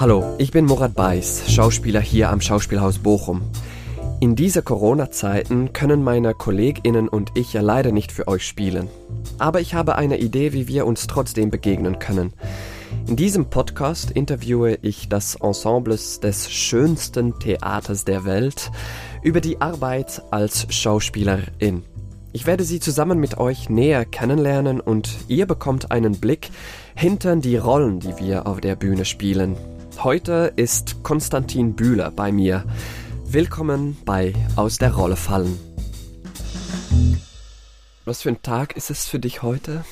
Hallo, ich bin Murat Beiß, Schauspieler hier am Schauspielhaus Bochum. In diese Corona-Zeiten können meine KollegInnen und ich ja leider nicht für euch spielen. Aber ich habe eine Idee, wie wir uns trotzdem begegnen können. In diesem Podcast interviewe ich das Ensembles des schönsten Theaters der Welt über die Arbeit als Schauspielerin. Ich werde sie zusammen mit euch näher kennenlernen und ihr bekommt einen Blick hinter die Rollen, die wir auf der Bühne spielen. Heute ist Konstantin Bühler bei mir. Willkommen bei Aus der Rolle fallen. Was für ein Tag ist es für dich heute?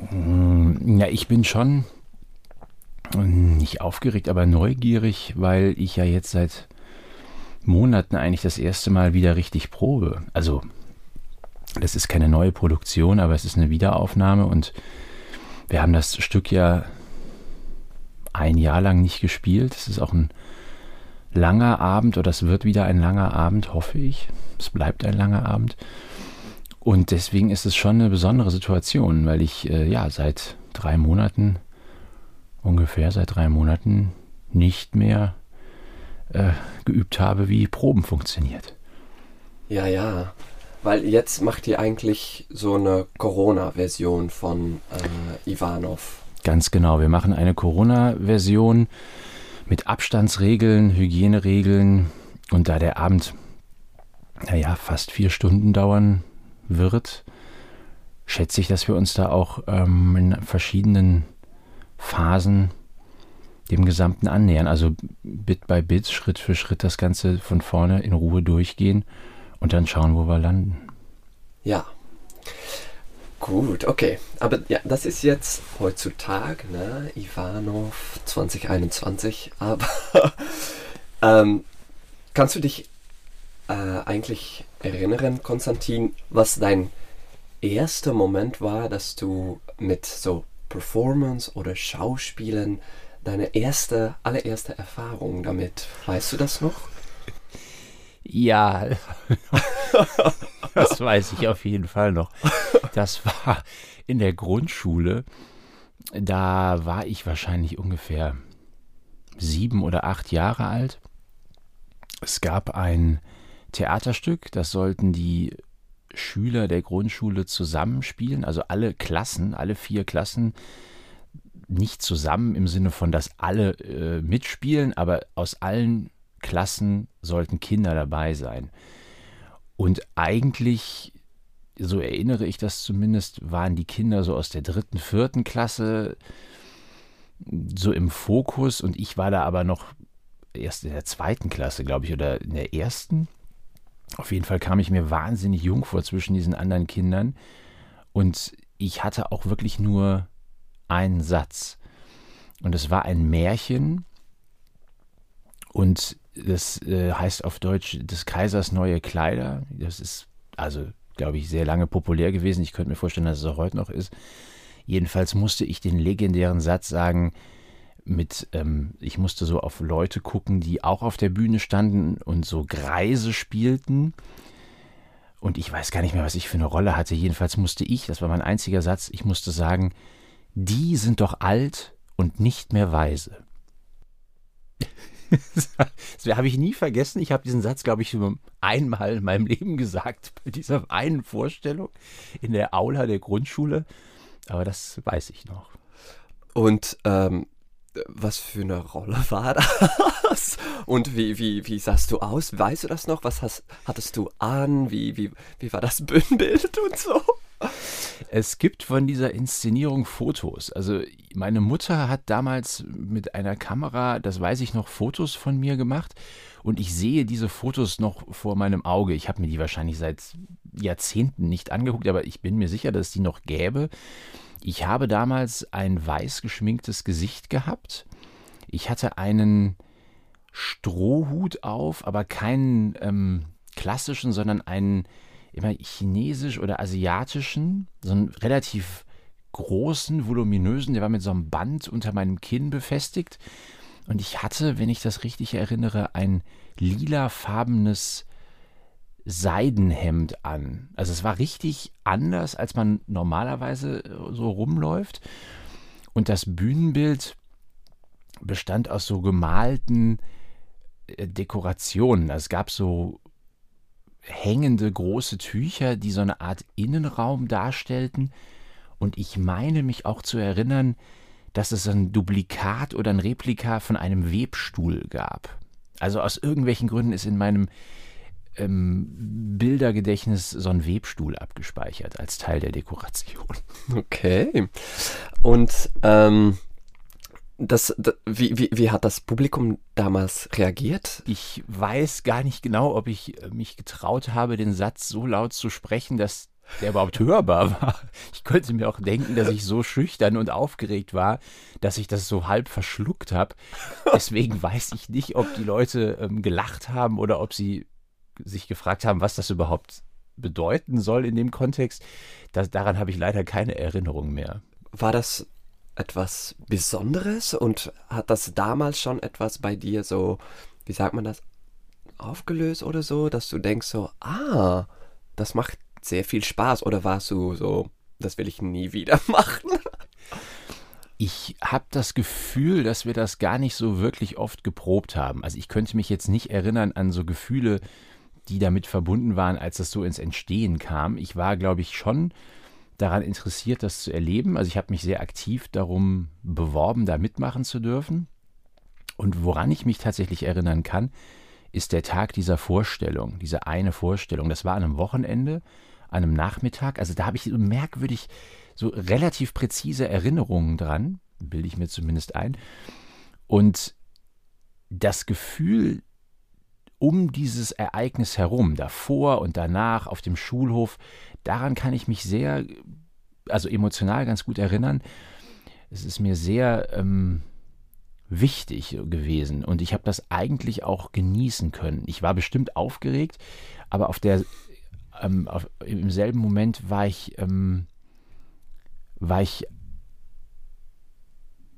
Ja, ich bin schon nicht aufgeregt, aber neugierig, weil ich ja jetzt seit Monaten eigentlich das erste Mal wieder richtig probe. Also, das ist keine neue Produktion, aber es ist eine Wiederaufnahme und wir haben das Stück ja ein Jahr lang nicht gespielt. Es ist auch ein langer Abend oder es wird wieder ein langer Abend, hoffe ich. Es bleibt ein langer Abend. Und deswegen ist es schon eine besondere Situation, weil ich äh, ja seit drei Monaten, ungefähr seit drei Monaten, nicht mehr äh, geübt habe, wie Proben funktioniert. Ja, ja. Weil jetzt macht ihr eigentlich so eine Corona-Version von äh, Ivanov. Ganz genau. Wir machen eine Corona-Version mit Abstandsregeln, Hygieneregeln. Und da der Abend, naja, fast vier Stunden dauern wird, schätze ich, dass wir uns da auch ähm, in verschiedenen Phasen dem Gesamten annähern. Also Bit by Bit, Schritt für Schritt das Ganze von vorne in Ruhe durchgehen und dann schauen, wo wir landen. Ja. Gut, okay. Aber ja, das ist jetzt heutzutage, ne? Ivanov 2021. Aber ähm, kannst du dich äh, eigentlich erinnern, Konstantin, was dein erster Moment war, dass du mit so Performance oder Schauspielen deine erste, allererste Erfahrung damit. Weißt du das noch? Ja, das weiß ich auf jeden Fall noch. Das war in der Grundschule. Da war ich wahrscheinlich ungefähr sieben oder acht Jahre alt. Es gab ein Theaterstück, das sollten die Schüler der Grundschule zusammenspielen, also alle Klassen, alle vier Klassen nicht zusammen im Sinne von, dass alle äh, mitspielen, aber aus allen Klassen sollten Kinder dabei sein. Und eigentlich, so erinnere ich das zumindest, waren die Kinder so aus der dritten, vierten Klasse so im Fokus und ich war da aber noch erst in der zweiten Klasse, glaube ich, oder in der ersten. Auf jeden Fall kam ich mir wahnsinnig jung vor zwischen diesen anderen Kindern und ich hatte auch wirklich nur einen Satz. Und es war ein Märchen und das äh, heißt auf Deutsch des Kaisers neue Kleider. Das ist also, glaube ich, sehr lange populär gewesen. Ich könnte mir vorstellen, dass es auch heute noch ist. Jedenfalls musste ich den legendären Satz sagen, mit, ähm, ich musste so auf Leute gucken, die auch auf der Bühne standen und so Greise spielten. Und ich weiß gar nicht mehr, was ich für eine Rolle hatte. Jedenfalls musste ich, das war mein einziger Satz, ich musste sagen, die sind doch alt und nicht mehr weise. Das habe ich nie vergessen. Ich habe diesen Satz, glaube ich, nur einmal in meinem Leben gesagt, bei dieser einen Vorstellung in der Aula der Grundschule. Aber das weiß ich noch. Und ähm, was für eine Rolle war das? Und wie, wie, wie sahst du aus? Weißt du das noch? Was hast, hattest du an? Wie, wie, wie war das Bühnenbild und so? Es gibt von dieser Inszenierung Fotos. Also meine Mutter hat damals mit einer Kamera, das weiß ich noch, Fotos von mir gemacht und ich sehe diese Fotos noch vor meinem Auge. Ich habe mir die wahrscheinlich seit Jahrzehnten nicht angeguckt, aber ich bin mir sicher, dass es die noch gäbe. Ich habe damals ein weiß geschminktes Gesicht gehabt. Ich hatte einen Strohhut auf, aber keinen ähm, klassischen, sondern einen immer chinesisch oder asiatischen, so einen relativ großen, voluminösen, der war mit so einem Band unter meinem Kinn befestigt. Und ich hatte, wenn ich das richtig erinnere, ein lilafarbenes Seidenhemd an. Also es war richtig anders, als man normalerweise so rumläuft. Und das Bühnenbild bestand aus so gemalten äh, Dekorationen. Also es gab so hängende große Tücher, die so eine Art Innenraum darstellten. Und ich meine mich auch zu erinnern, dass es ein Duplikat oder ein Replika von einem Webstuhl gab. Also aus irgendwelchen Gründen ist in meinem ähm, Bildergedächtnis so ein Webstuhl abgespeichert als Teil der Dekoration. Okay. Und ähm, das, das, wie, wie, wie hat das Publikum damals reagiert? Ich weiß gar nicht genau, ob ich äh, mich getraut habe, den Satz so laut zu sprechen, dass der überhaupt hörbar war. Ich könnte mir auch denken, dass ich so schüchtern und aufgeregt war, dass ich das so halb verschluckt habe. Deswegen weiß ich nicht, ob die Leute ähm, gelacht haben oder ob sie sich gefragt haben, was das überhaupt bedeuten soll in dem Kontext. Das, daran habe ich leider keine Erinnerung mehr. War das etwas Besonderes und hat das damals schon etwas bei dir so, wie sagt man das, aufgelöst oder so, dass du denkst so, ah, das macht sehr viel Spaß oder warst du so, das will ich nie wieder machen? Ich habe das Gefühl, dass wir das gar nicht so wirklich oft geprobt haben. Also ich könnte mich jetzt nicht erinnern an so Gefühle, die damit verbunden waren, als das so ins Entstehen kam. Ich war, glaube ich, schon daran interessiert, das zu erleben. Also ich habe mich sehr aktiv darum beworben, da mitmachen zu dürfen. Und woran ich mich tatsächlich erinnern kann, ist der Tag dieser Vorstellung, diese eine Vorstellung. Das war an einem Wochenende, an einem Nachmittag. Also da habe ich so merkwürdig, so relativ präzise Erinnerungen dran, bilde ich mir zumindest ein. Und das Gefühl um dieses Ereignis herum, davor und danach auf dem Schulhof, daran kann ich mich sehr, also emotional ganz gut erinnern. Es ist mir sehr ähm, wichtig gewesen und ich habe das eigentlich auch genießen können. Ich war bestimmt aufgeregt, aber auf der, ähm, auf, im selben Moment war ich, ähm, war ich,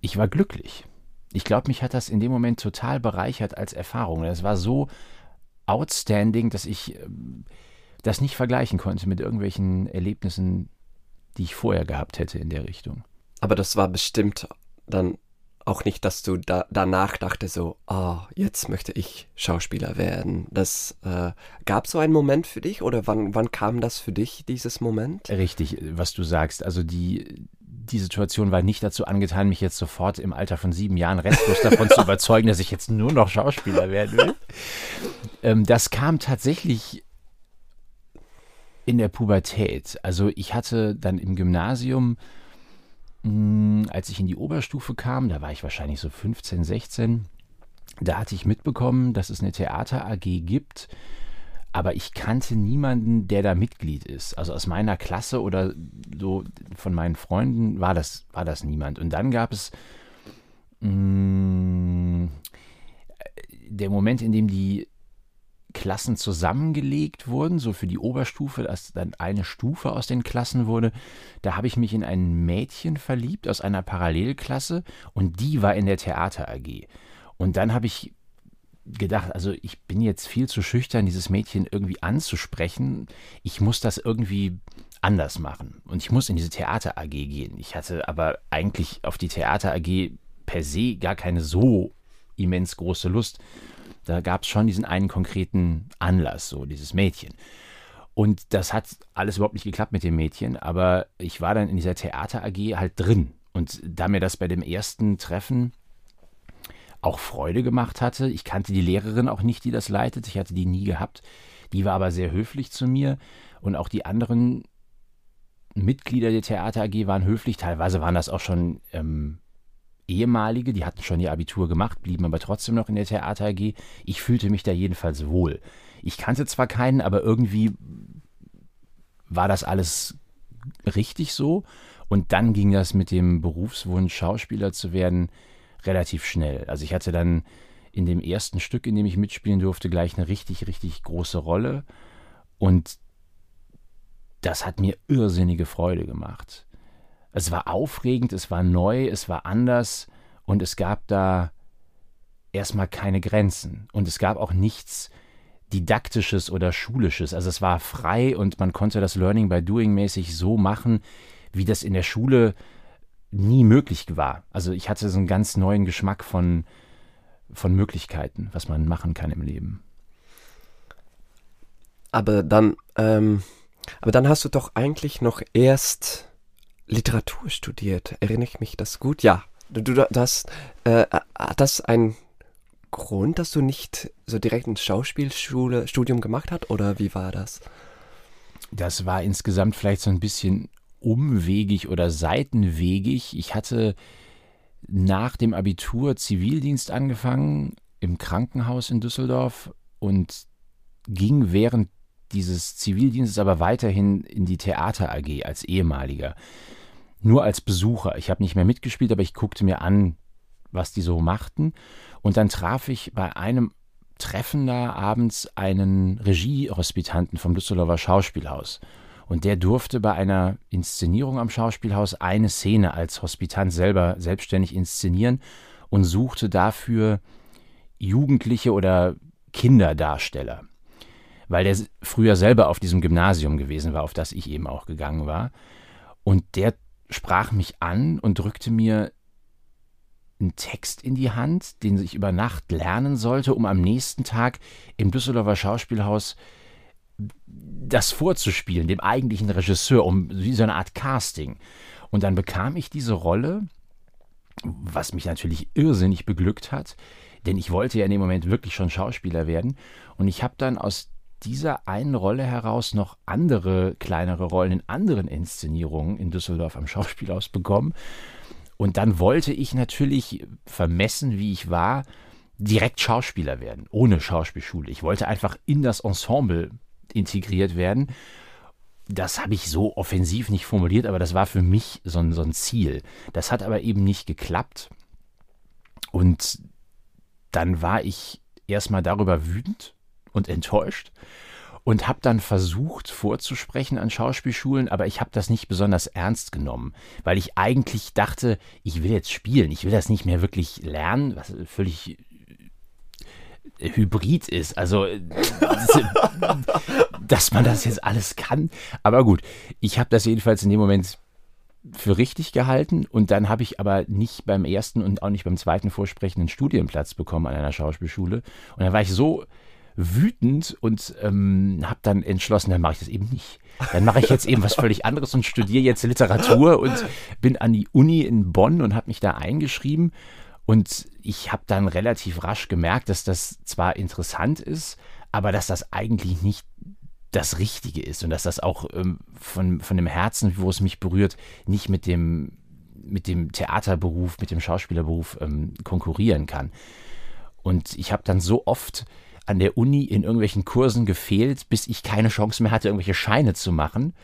ich war glücklich. Ich glaube, mich hat das in dem Moment total bereichert als Erfahrung. Das war so outstanding, dass ich ähm, das nicht vergleichen konnte mit irgendwelchen Erlebnissen, die ich vorher gehabt hätte in der Richtung. Aber das war bestimmt dann auch nicht, dass du da, danach dachte so, oh, jetzt möchte ich Schauspieler werden. Das äh, gab so einen Moment für dich oder wann, wann kam das für dich, dieses Moment? Richtig, was du sagst. Also die, die Situation war nicht dazu angetan, mich jetzt sofort im Alter von sieben Jahren restlos davon zu überzeugen, dass ich jetzt nur noch Schauspieler werden will. Ähm, das kam tatsächlich in der Pubertät. Also ich hatte dann im Gymnasium, mh, hm, als ich in die Oberstufe kam, da war ich wahrscheinlich so 15, 16, da hatte ich mitbekommen, dass es eine Theater AG gibt aber ich kannte niemanden, der da Mitglied ist. Also aus meiner Klasse oder so von meinen Freunden war das, war das niemand. Und dann gab es mm, der Moment, in dem die Klassen zusammengelegt wurden, so für die Oberstufe, dass dann eine Stufe aus den Klassen wurde. Da habe ich mich in ein Mädchen verliebt aus einer Parallelklasse und die war in der Theater AG. Und dann habe ich gedacht, also ich bin jetzt viel zu schüchtern, dieses Mädchen irgendwie anzusprechen. Ich muss das irgendwie anders machen. Und ich muss in diese Theater AG gehen. Ich hatte aber eigentlich auf die Theater AG per se gar keine so immens große Lust. Da gab es schon diesen einen konkreten Anlass, so dieses Mädchen. Und das hat alles überhaupt nicht geklappt mit dem Mädchen, aber ich war dann in dieser Theater AG halt drin. Und da mir das bei dem ersten Treffen auch Freude gemacht hatte. Ich kannte die Lehrerin auch nicht, die das leitet. Ich hatte die nie gehabt. Die war aber sehr höflich zu mir und auch die anderen Mitglieder der Theater AG waren höflich. Teilweise waren das auch schon ähm, ehemalige, die hatten schon ihr Abitur gemacht, blieben aber trotzdem noch in der Theater AG. Ich fühlte mich da jedenfalls wohl. Ich kannte zwar keinen, aber irgendwie war das alles richtig so. Und dann ging das mit dem Berufswunsch, Schauspieler zu werden, relativ schnell. Also ich hatte dann in dem ersten Stück, in dem ich mitspielen durfte, gleich eine richtig, richtig große Rolle. Und das hat mir irrsinnige Freude gemacht. Es war aufregend, es war neu, es war anders und es gab da erstmal keine Grenzen. Und es gab auch nichts Didaktisches oder Schulisches. Also es war frei und man konnte das Learning by Doing mäßig so machen, wie das in der Schule nie möglich war. Also ich hatte so einen ganz neuen Geschmack von, von Möglichkeiten, was man machen kann im Leben. Aber dann, ähm, aber dann hast du doch eigentlich noch erst Literatur studiert. Erinnere ich mich das gut? Ja. Du, du das, äh, hat das ein Grund, dass du nicht so direkt ein Schauspielschule Studium gemacht hast oder wie war das? Das war insgesamt vielleicht so ein bisschen umwegig oder seitenwegig. Ich hatte nach dem Abitur Zivildienst angefangen im Krankenhaus in Düsseldorf und ging während dieses Zivildienstes aber weiterhin in die Theater AG als ehemaliger. Nur als Besucher. Ich habe nicht mehr mitgespielt, aber ich guckte mir an, was die so machten. Und dann traf ich bei einem Treffen da abends einen Regiehospitanten vom Düsseldorfer Schauspielhaus. Und der durfte bei einer Inszenierung am Schauspielhaus eine Szene als Hospitant selber selbstständig inszenieren und suchte dafür Jugendliche oder Kinderdarsteller. Weil der früher selber auf diesem Gymnasium gewesen war, auf das ich eben auch gegangen war. Und der sprach mich an und drückte mir einen Text in die Hand, den ich über Nacht lernen sollte, um am nächsten Tag im Düsseldorfer Schauspielhaus das vorzuspielen, dem eigentlichen Regisseur, um wie so eine Art Casting. Und dann bekam ich diese Rolle, was mich natürlich irrsinnig beglückt hat, denn ich wollte ja in dem Moment wirklich schon Schauspieler werden. Und ich habe dann aus dieser einen Rolle heraus noch andere kleinere Rollen in anderen Inszenierungen in Düsseldorf am Schauspielhaus bekommen. Und dann wollte ich natürlich, vermessen wie ich war, direkt Schauspieler werden, ohne Schauspielschule. Ich wollte einfach in das Ensemble integriert werden. Das habe ich so offensiv nicht formuliert, aber das war für mich so ein, so ein Ziel. Das hat aber eben nicht geklappt. Und dann war ich erstmal darüber wütend und enttäuscht und habe dann versucht vorzusprechen an Schauspielschulen, aber ich habe das nicht besonders ernst genommen, weil ich eigentlich dachte, ich will jetzt spielen, ich will das nicht mehr wirklich lernen, was völlig Hybrid ist. Also, dass man das jetzt alles kann. Aber gut, ich habe das jedenfalls in dem Moment für richtig gehalten und dann habe ich aber nicht beim ersten und auch nicht beim zweiten Vorsprechen einen Studienplatz bekommen an einer Schauspielschule. Und dann war ich so wütend und ähm, habe dann entschlossen, dann mache ich das eben nicht. Dann mache ich jetzt eben was völlig anderes und studiere jetzt Literatur und bin an die Uni in Bonn und habe mich da eingeschrieben und ich habe dann relativ rasch gemerkt, dass das zwar interessant ist, aber dass das eigentlich nicht das Richtige ist und dass das auch ähm, von, von dem Herzen, wo es mich berührt, nicht mit dem, mit dem Theaterberuf, mit dem Schauspielerberuf ähm, konkurrieren kann. Und ich habe dann so oft an der Uni in irgendwelchen Kursen gefehlt, bis ich keine Chance mehr hatte, irgendwelche Scheine zu machen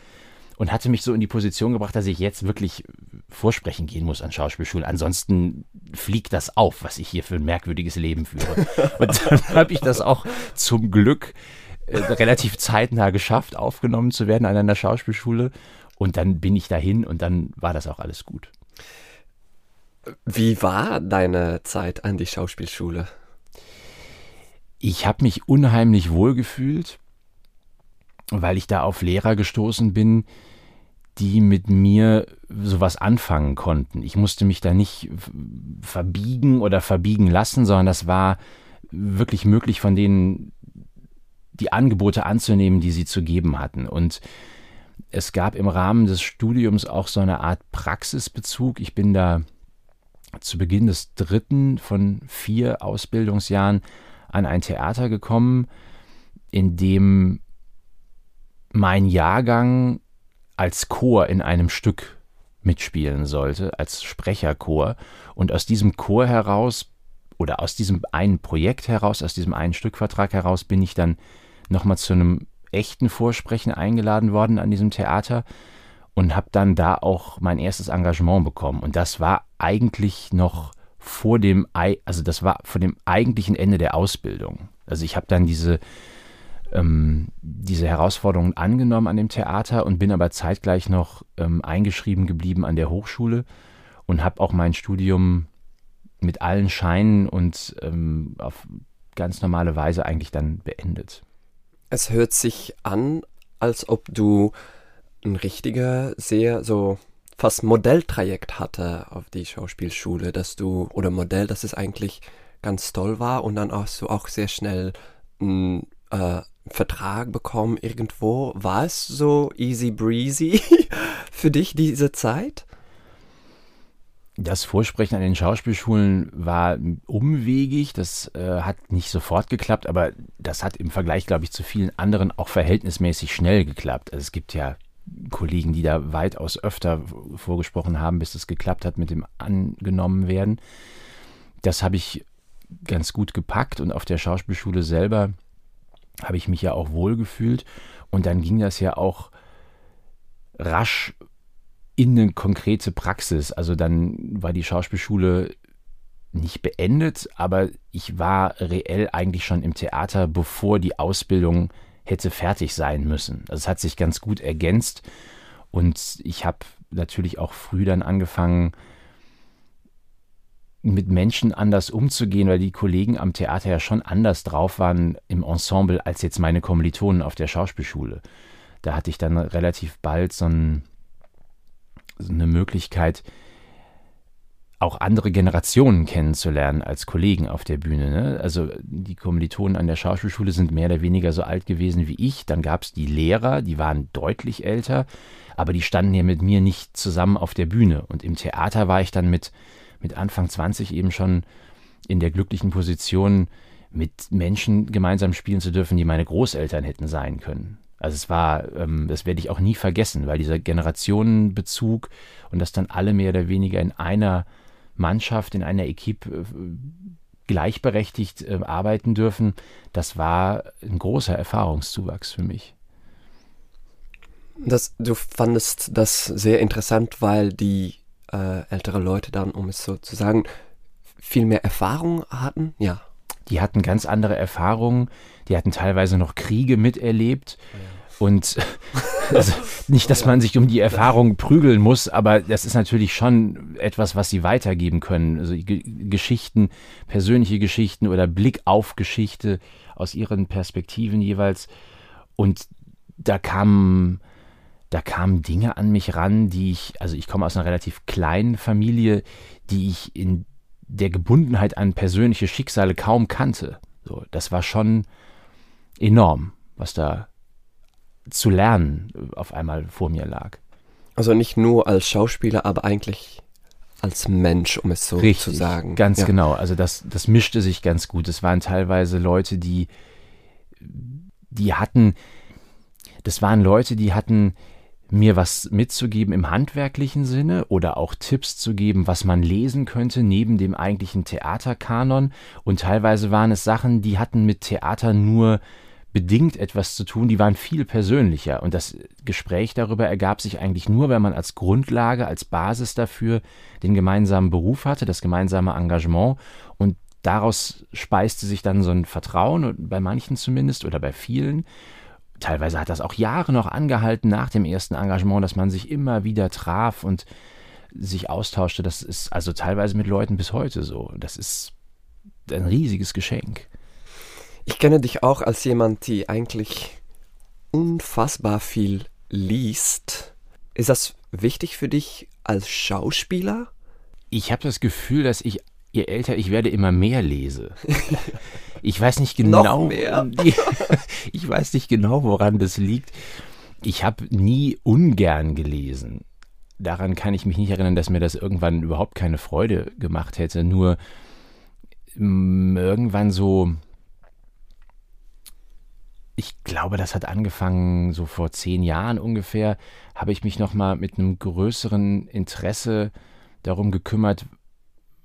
und hatte mich so in die Position gebracht, dass ich jetzt wirklich vorsprechen gehen muss an Schauspielschulen. Ansonsten fliegt das auf, was ich hier für ein merkwürdiges Leben führe. Und dann habe ich das auch zum Glück äh, relativ zeitnah geschafft, aufgenommen zu werden an einer Schauspielschule. Und dann bin ich dahin und dann war das auch alles gut. Wie war deine Zeit an die Schauspielschule? Ich habe mich unheimlich wohl gefühlt, weil ich da auf Lehrer gestoßen bin, die mit mir sowas anfangen konnten. Ich musste mich da nicht verbiegen oder verbiegen lassen, sondern das war wirklich möglich von denen die Angebote anzunehmen, die sie zu geben hatten. Und es gab im Rahmen des Studiums auch so eine Art Praxisbezug. Ich bin da zu Beginn des dritten von vier Ausbildungsjahren an ein Theater gekommen, in dem mein Jahrgang als Chor in einem Stück mitspielen sollte, als Sprecherchor. Und aus diesem Chor heraus oder aus diesem einen Projekt heraus, aus diesem einen Stückvertrag heraus bin ich dann nochmal zu einem echten Vorsprechen eingeladen worden an diesem Theater und habe dann da auch mein erstes Engagement bekommen. Und das war eigentlich noch vor dem, also das war vor dem eigentlichen Ende der Ausbildung. Also ich habe dann diese ähm, diese Herausforderungen angenommen an dem Theater und bin aber zeitgleich noch ähm, eingeschrieben geblieben an der Hochschule und habe auch mein Studium mit allen Scheinen und ähm, auf ganz normale Weise eigentlich dann beendet. Es hört sich an, als ob du ein richtiger, sehr so fast Modelltrajekt hatte auf die Schauspielschule, dass du, oder Modell, dass es eigentlich ganz toll war und dann hast du auch sehr schnell einen äh, Vertrag bekommen irgendwo. War es so easy breezy für dich diese Zeit? Das Vorsprechen an den Schauspielschulen war umwegig, das äh, hat nicht sofort geklappt, aber das hat im Vergleich, glaube ich, zu vielen anderen auch verhältnismäßig schnell geklappt. Also es gibt ja Kollegen, die da weitaus öfter vorgesprochen haben, bis es geklappt hat mit dem angenommen werden. Das habe ich ganz gut gepackt und auf der Schauspielschule selber habe ich mich ja auch wohl gefühlt und dann ging das ja auch rasch in eine konkrete Praxis. Also dann war die Schauspielschule nicht beendet, aber ich war reell eigentlich schon im Theater, bevor die Ausbildung hätte fertig sein müssen. Also es hat sich ganz gut ergänzt und ich habe natürlich auch früh dann angefangen, mit Menschen anders umzugehen, weil die Kollegen am Theater ja schon anders drauf waren im Ensemble als jetzt meine Kommilitonen auf der Schauspielschule. Da hatte ich dann relativ bald so ein eine Möglichkeit, auch andere Generationen kennenzulernen als Kollegen auf der Bühne. Ne? Also die Kommilitonen an der Schauspielschule sind mehr oder weniger so alt gewesen wie ich. Dann gab es die Lehrer, die waren deutlich älter, aber die standen ja mit mir nicht zusammen auf der Bühne. Und im Theater war ich dann mit, mit Anfang 20 eben schon in der glücklichen Position, mit Menschen gemeinsam spielen zu dürfen, die meine Großeltern hätten sein können. Also es war, ähm, das werde ich auch nie vergessen, weil dieser Generationenbezug und dass dann alle mehr oder weniger in einer Mannschaft, in einer Equipe äh, gleichberechtigt äh, arbeiten dürfen, das war ein großer Erfahrungszuwachs für mich. Das, du fandest das sehr interessant, weil die äh, ältere Leute dann, um es so zu sagen, viel mehr Erfahrung hatten, ja. Die hatten ganz andere Erfahrungen, die hatten teilweise noch Kriege miterlebt. Und also nicht, dass man sich um die Erfahrung prügeln muss, aber das ist natürlich schon etwas, was sie weitergeben können. Also G Geschichten, persönliche Geschichten oder Blick auf Geschichte aus ihren Perspektiven jeweils. Und da kamen, da kamen Dinge an mich ran, die ich, also ich komme aus einer relativ kleinen Familie, die ich in der Gebundenheit an persönliche Schicksale kaum kannte. So, das war schon enorm, was da zu lernen auf einmal vor mir lag. Also nicht nur als Schauspieler, aber eigentlich als Mensch, um es so Richtig, zu sagen. Ganz ja. genau. Also das, das mischte sich ganz gut. Es waren teilweise Leute, die, die hatten, das waren Leute, die hatten mir was mitzugeben im handwerklichen Sinne oder auch Tipps zu geben, was man lesen könnte neben dem eigentlichen Theaterkanon. Und teilweise waren es Sachen, die hatten mit Theater nur bedingt etwas zu tun, die waren viel persönlicher. Und das Gespräch darüber ergab sich eigentlich nur, wenn man als Grundlage, als Basis dafür den gemeinsamen Beruf hatte, das gemeinsame Engagement. Und daraus speiste sich dann so ein Vertrauen, bei manchen zumindest oder bei vielen. Teilweise hat das auch Jahre noch angehalten nach dem ersten Engagement, dass man sich immer wieder traf und sich austauschte. Das ist also teilweise mit Leuten bis heute so. Das ist ein riesiges Geschenk. Ich kenne dich auch als jemand, die eigentlich unfassbar viel liest. Ist das wichtig für dich als Schauspieler? Ich habe das Gefühl, dass ich, je älter ich werde, immer mehr lese. Ich weiß nicht genau. Noch ich weiß nicht genau, woran das liegt. Ich habe nie ungern gelesen. Daran kann ich mich nicht erinnern, dass mir das irgendwann überhaupt keine Freude gemacht hätte. Nur mm, irgendwann so, ich glaube, das hat angefangen so vor zehn Jahren ungefähr, habe ich mich nochmal mit einem größeren Interesse darum gekümmert,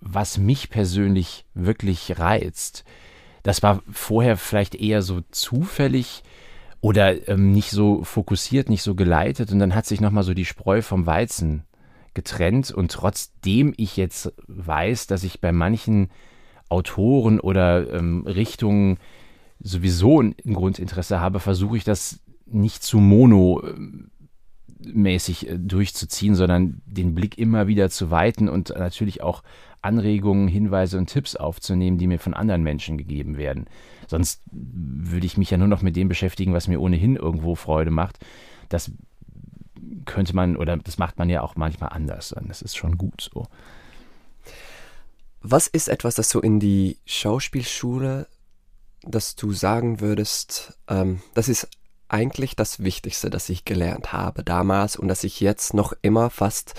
was mich persönlich wirklich reizt. Das war vorher vielleicht eher so zufällig oder ähm, nicht so fokussiert, nicht so geleitet und dann hat sich nochmal so die Spreu vom Weizen getrennt und trotzdem ich jetzt weiß, dass ich bei manchen Autoren oder ähm, Richtungen sowieso ein Grundinteresse habe, versuche ich das nicht zu mono mäßig äh, durchzuziehen, sondern den Blick immer wieder zu weiten und natürlich auch Anregungen, Hinweise und Tipps aufzunehmen, die mir von anderen Menschen gegeben werden. Sonst würde ich mich ja nur noch mit dem beschäftigen, was mir ohnehin irgendwo Freude macht. Das könnte man, oder das macht man ja auch manchmal anders. Das ist schon gut so. Was ist etwas, das du in die Schauspielschule, dass du sagen würdest, ähm, das ist eigentlich das Wichtigste, das ich gelernt habe damals und das ich jetzt noch immer fast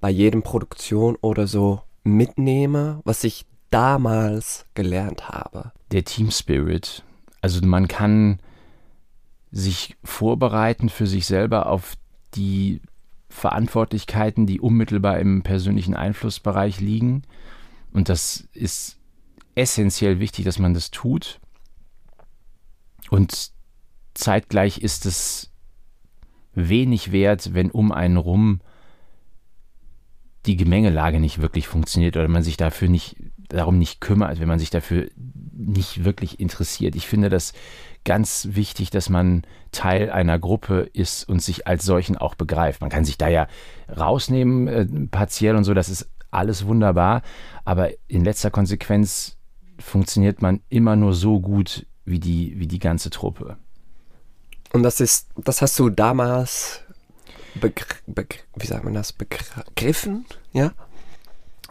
bei jedem Produktion oder so mitnehme, was ich damals gelernt habe? Der Team Spirit. Also man kann sich vorbereiten für sich selber auf die Verantwortlichkeiten, die unmittelbar im persönlichen Einflussbereich liegen. Und das ist essentiell wichtig, dass man das tut. Und zeitgleich ist es wenig wert, wenn um einen rum die Gemengelage nicht wirklich funktioniert oder man sich dafür nicht darum nicht kümmert, wenn man sich dafür nicht wirklich interessiert. Ich finde das ganz wichtig, dass man Teil einer Gruppe ist und sich als solchen auch begreift. Man kann sich da ja rausnehmen, äh, partiell und so, das ist alles wunderbar, aber in letzter Konsequenz funktioniert man immer nur so gut wie die, wie die ganze Truppe. Und das ist, das hast du damals wie sagt man das, begriffen, ja?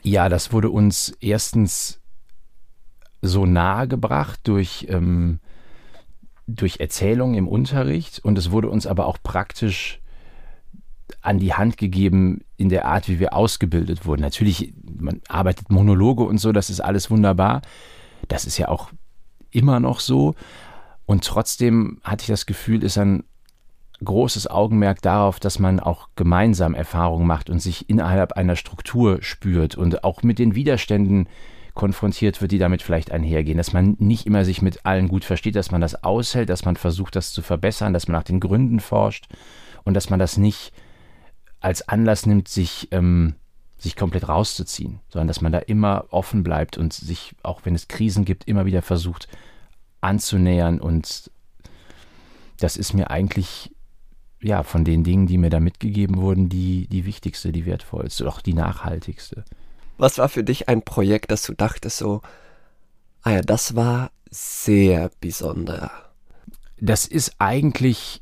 Ja, das wurde uns erstens so nahe gebracht durch, ähm, durch Erzählung im Unterricht und es wurde uns aber auch praktisch an die Hand gegeben in der Art, wie wir ausgebildet wurden. Natürlich, man arbeitet Monologe und so, das ist alles wunderbar. Das ist ja auch immer noch so. Und trotzdem hatte ich das Gefühl, ist ein großes Augenmerk darauf, dass man auch gemeinsam Erfahrungen macht und sich innerhalb einer Struktur spürt und auch mit den Widerständen konfrontiert wird, die damit vielleicht einhergehen, dass man nicht immer sich mit allen gut versteht, dass man das aushält, dass man versucht, das zu verbessern, dass man nach den Gründen forscht und dass man das nicht als Anlass nimmt, sich, ähm, sich komplett rauszuziehen, sondern dass man da immer offen bleibt und sich, auch wenn es Krisen gibt, immer wieder versucht anzunähern und das ist mir eigentlich ja, von den Dingen, die mir da mitgegeben wurden, die, die wichtigste, die wertvollste, auch die nachhaltigste. Was war für dich ein Projekt, das du dachtest so, ah ja, das war sehr besonder? Das ist eigentlich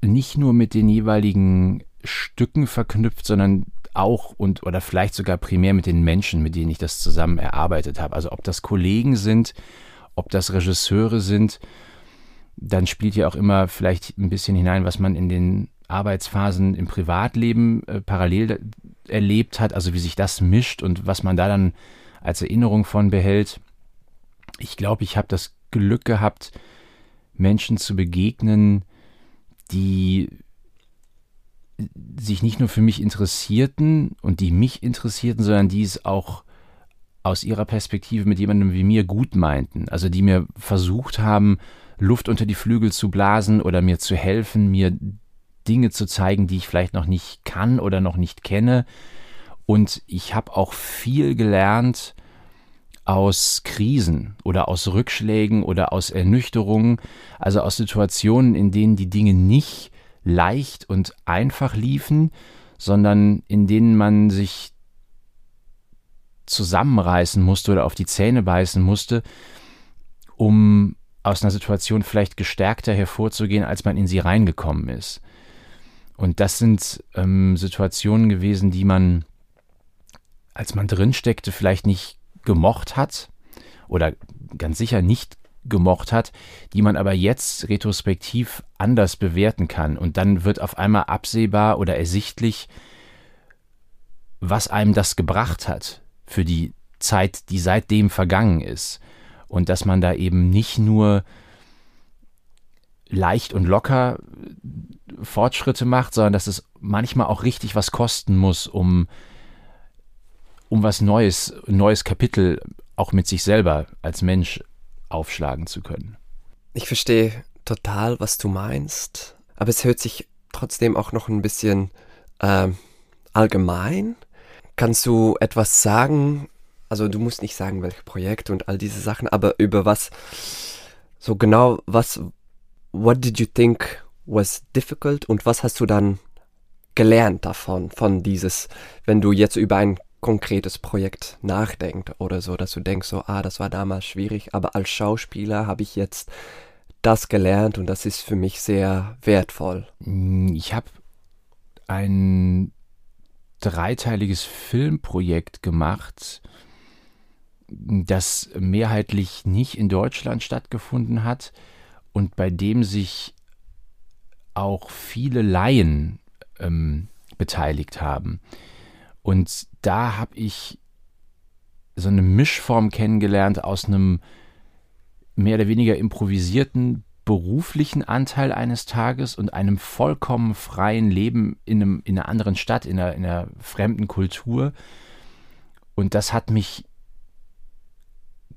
nicht nur mit den jeweiligen Stücken verknüpft, sondern auch und oder vielleicht sogar primär mit den Menschen, mit denen ich das zusammen erarbeitet habe. Also ob das Kollegen sind, ob das Regisseure sind, dann spielt ja auch immer vielleicht ein bisschen hinein, was man in den Arbeitsphasen im Privatleben äh, parallel erlebt hat, also wie sich das mischt und was man da dann als Erinnerung von behält. Ich glaube, ich habe das Glück gehabt, Menschen zu begegnen, die sich nicht nur für mich interessierten und die mich interessierten, sondern die es auch aus ihrer Perspektive mit jemandem wie mir gut meinten. Also die mir versucht haben, Luft unter die Flügel zu blasen oder mir zu helfen, mir Dinge zu zeigen, die ich vielleicht noch nicht kann oder noch nicht kenne. Und ich habe auch viel gelernt aus Krisen oder aus Rückschlägen oder aus Ernüchterungen, also aus Situationen, in denen die Dinge nicht leicht und einfach liefen, sondern in denen man sich zusammenreißen musste oder auf die Zähne beißen musste, um aus einer Situation vielleicht gestärkter hervorzugehen, als man in sie reingekommen ist. Und das sind ähm, Situationen gewesen, die man, als man drinsteckte, vielleicht nicht gemocht hat oder ganz sicher nicht gemocht hat, die man aber jetzt retrospektiv anders bewerten kann. Und dann wird auf einmal absehbar oder ersichtlich, was einem das gebracht hat für die Zeit, die seitdem vergangen ist und dass man da eben nicht nur leicht und locker Fortschritte macht, sondern dass es manchmal auch richtig was kosten muss, um, um was Neues, neues Kapitel auch mit sich selber als Mensch aufschlagen zu können. Ich verstehe total, was du meinst, aber es hört sich trotzdem auch noch ein bisschen äh, allgemein. Kannst du etwas sagen also du musst nicht sagen, welche Projekte und all diese Sachen, aber über was, so genau, was, what did you think was difficult und was hast du dann gelernt davon, von dieses, wenn du jetzt über ein konkretes Projekt nachdenkst oder so, dass du denkst so, ah, das war damals schwierig, aber als Schauspieler habe ich jetzt das gelernt und das ist für mich sehr wertvoll. Ich habe ein dreiteiliges Filmprojekt gemacht, das mehrheitlich nicht in Deutschland stattgefunden hat und bei dem sich auch viele Laien ähm, beteiligt haben. Und da habe ich so eine Mischform kennengelernt aus einem mehr oder weniger improvisierten beruflichen Anteil eines Tages und einem vollkommen freien Leben in, einem, in einer anderen Stadt, in einer, in einer fremden Kultur. Und das hat mich,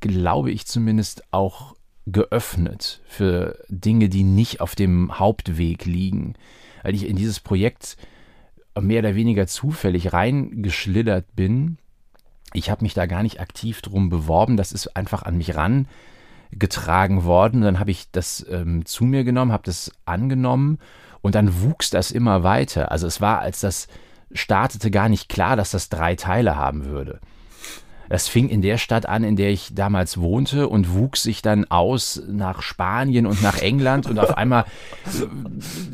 glaube ich zumindest, auch geöffnet für Dinge, die nicht auf dem Hauptweg liegen. Weil ich in dieses Projekt mehr oder weniger zufällig reingeschlittert bin. Ich habe mich da gar nicht aktiv drum beworben, das ist einfach an mich ran getragen worden. Dann habe ich das ähm, zu mir genommen, habe das angenommen und dann wuchs das immer weiter. Also es war, als das startete, gar nicht klar, dass das drei Teile haben würde. Das fing in der Stadt an, in der ich damals wohnte und wuchs sich dann aus nach Spanien und nach England und auf einmal äh,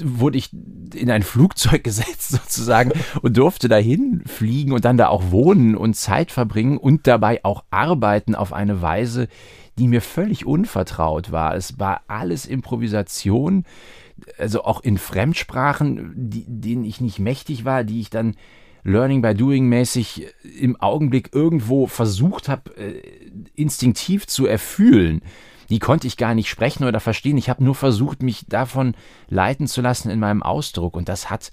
wurde ich in ein Flugzeug gesetzt sozusagen und durfte dahin fliegen und dann da auch wohnen und Zeit verbringen und dabei auch arbeiten auf eine Weise, die mir völlig unvertraut war. Es war alles Improvisation, also auch in Fremdsprachen, die, denen ich nicht mächtig war, die ich dann Learning by Doing mäßig im Augenblick irgendwo versucht habe, äh, instinktiv zu erfühlen. Die konnte ich gar nicht sprechen oder verstehen. Ich habe nur versucht, mich davon leiten zu lassen in meinem Ausdruck. Und das hat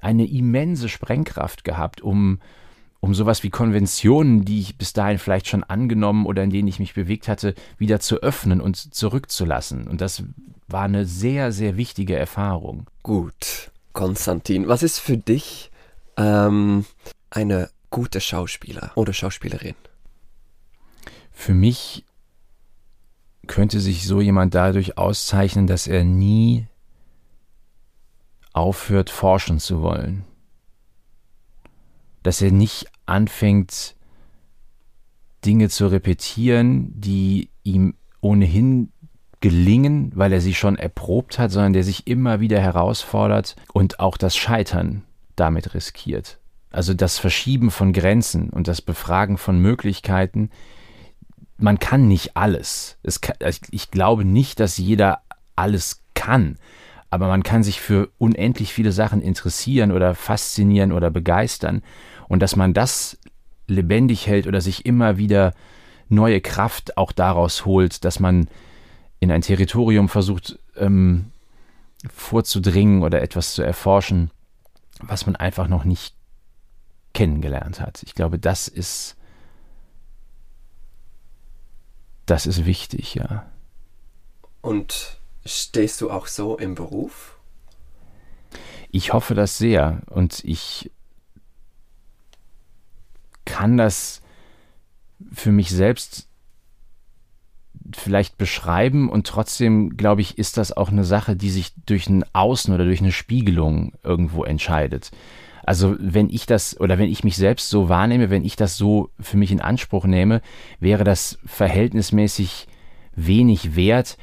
eine immense Sprengkraft gehabt, um, um sowas wie Konventionen, die ich bis dahin vielleicht schon angenommen oder in denen ich mich bewegt hatte, wieder zu öffnen und zurückzulassen. Und das war eine sehr, sehr wichtige Erfahrung. Gut, Konstantin, was ist für dich ähm, eine gute Schauspieler oder Schauspielerin? Für mich könnte sich so jemand dadurch auszeichnen, dass er nie aufhört, forschen zu wollen dass er nicht anfängt, Dinge zu repetieren, die ihm ohnehin gelingen, weil er sie schon erprobt hat, sondern der sich immer wieder herausfordert und auch das Scheitern damit riskiert. Also das Verschieben von Grenzen und das Befragen von Möglichkeiten. Man kann nicht alles. Kann, ich glaube nicht, dass jeder alles kann, aber man kann sich für unendlich viele Sachen interessieren oder faszinieren oder begeistern und dass man das lebendig hält oder sich immer wieder neue Kraft auch daraus holt, dass man in ein Territorium versucht ähm, vorzudringen oder etwas zu erforschen, was man einfach noch nicht kennengelernt hat. Ich glaube, das ist das ist wichtig, ja. Und stehst du auch so im Beruf? Ich hoffe das sehr und ich kann das für mich selbst vielleicht beschreiben und trotzdem, glaube ich, ist das auch eine Sache, die sich durch ein Außen oder durch eine Spiegelung irgendwo entscheidet. Also wenn ich das oder wenn ich mich selbst so wahrnehme, wenn ich das so für mich in Anspruch nehme, wäre das verhältnismäßig wenig wert,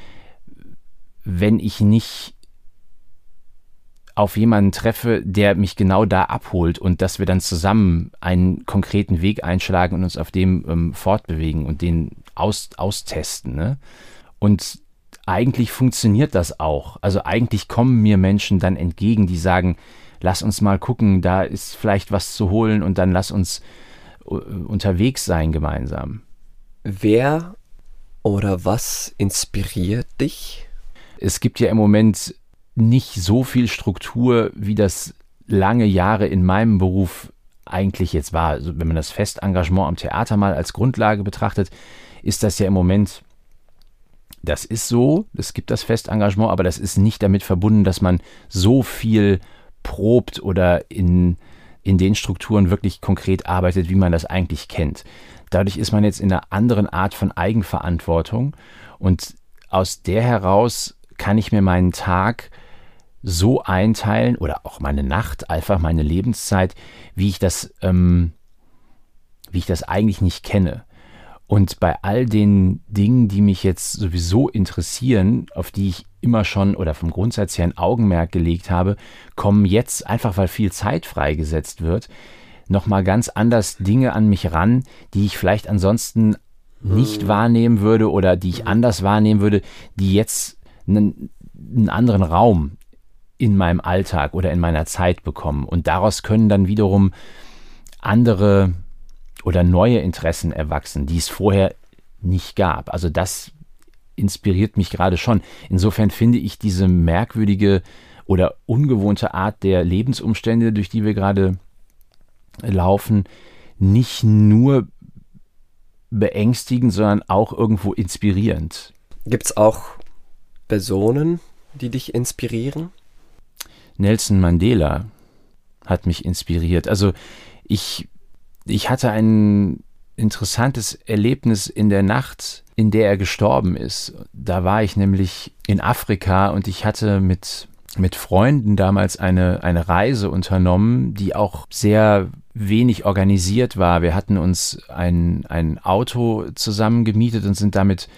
wenn ich nicht auf jemanden treffe, der mich genau da abholt und dass wir dann zusammen einen konkreten Weg einschlagen und uns auf dem ähm, fortbewegen und den aus, austesten. Ne? Und eigentlich funktioniert das auch. Also eigentlich kommen mir Menschen dann entgegen, die sagen, lass uns mal gucken, da ist vielleicht was zu holen und dann lass uns äh, unterwegs sein gemeinsam. Wer oder was inspiriert dich? Es gibt ja im Moment nicht so viel Struktur, wie das lange Jahre in meinem Beruf eigentlich jetzt war. Also wenn man das Festengagement am Theater mal als Grundlage betrachtet, ist das ja im Moment, das ist so, es gibt das Festengagement, aber das ist nicht damit verbunden, dass man so viel probt oder in, in den Strukturen wirklich konkret arbeitet, wie man das eigentlich kennt. Dadurch ist man jetzt in einer anderen Art von Eigenverantwortung und aus der heraus kann ich mir meinen Tag so einteilen oder auch meine Nacht, einfach meine Lebenszeit, wie ich das, ähm, wie ich das eigentlich nicht kenne. Und bei all den Dingen, die mich jetzt sowieso interessieren, auf die ich immer schon oder vom Grundsatz her ein Augenmerk gelegt habe, kommen jetzt einfach, weil viel Zeit freigesetzt wird, nochmal ganz anders Dinge an mich ran, die ich vielleicht ansonsten nicht mhm. wahrnehmen würde oder die ich anders wahrnehmen würde, die jetzt einen, einen anderen Raum in meinem Alltag oder in meiner Zeit bekommen. Und daraus können dann wiederum andere oder neue Interessen erwachsen, die es vorher nicht gab. Also das inspiriert mich gerade schon. Insofern finde ich diese merkwürdige oder ungewohnte Art der Lebensumstände, durch die wir gerade laufen, nicht nur beängstigend, sondern auch irgendwo inspirierend. Gibt es auch Personen, die dich inspirieren? Nelson Mandela hat mich inspiriert. Also ich, ich hatte ein interessantes Erlebnis in der Nacht, in der er gestorben ist. Da war ich nämlich in Afrika und ich hatte mit, mit Freunden damals eine, eine Reise unternommen, die auch sehr wenig organisiert war. Wir hatten uns ein, ein Auto zusammen gemietet und sind damit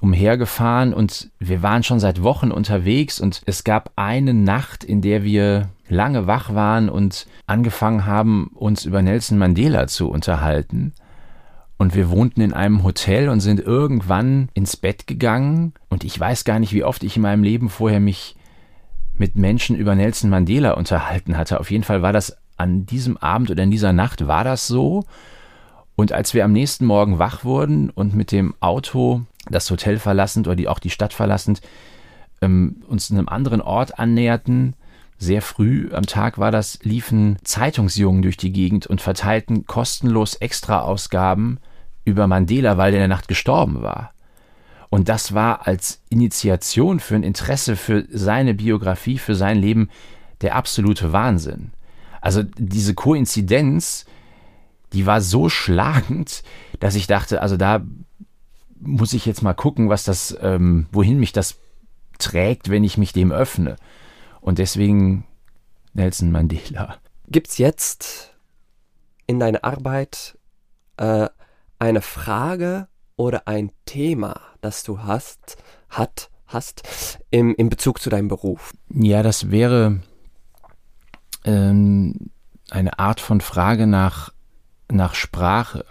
umhergefahren und wir waren schon seit Wochen unterwegs und es gab eine Nacht, in der wir lange wach waren und angefangen haben, uns über Nelson Mandela zu unterhalten. Und wir wohnten in einem Hotel und sind irgendwann ins Bett gegangen. Und ich weiß gar nicht, wie oft ich in meinem Leben vorher mich mit Menschen über Nelson Mandela unterhalten hatte. Auf jeden Fall war das an diesem Abend oder in dieser Nacht war das so. Und als wir am nächsten Morgen wach wurden und mit dem Auto das Hotel verlassend oder die, auch die Stadt verlassend ähm, uns einem anderen Ort annäherten, sehr früh am Tag war das, liefen Zeitungsjungen durch die Gegend und verteilten kostenlos Extraausgaben über Mandela, weil der in der Nacht gestorben war. Und das war als Initiation für ein Interesse für seine Biografie, für sein Leben der absolute Wahnsinn. Also diese Koinzidenz, die war so schlagend, dass ich dachte, also da muss ich jetzt mal gucken, was das, ähm, wohin mich das trägt, wenn ich mich dem öffne. Und deswegen Nelson Mandela. Gibt es jetzt in deiner Arbeit äh, eine Frage oder ein Thema, das du hast, hat, hast im, in Bezug zu deinem Beruf? Ja, das wäre ähm, eine Art von Frage nach, nach Sprache.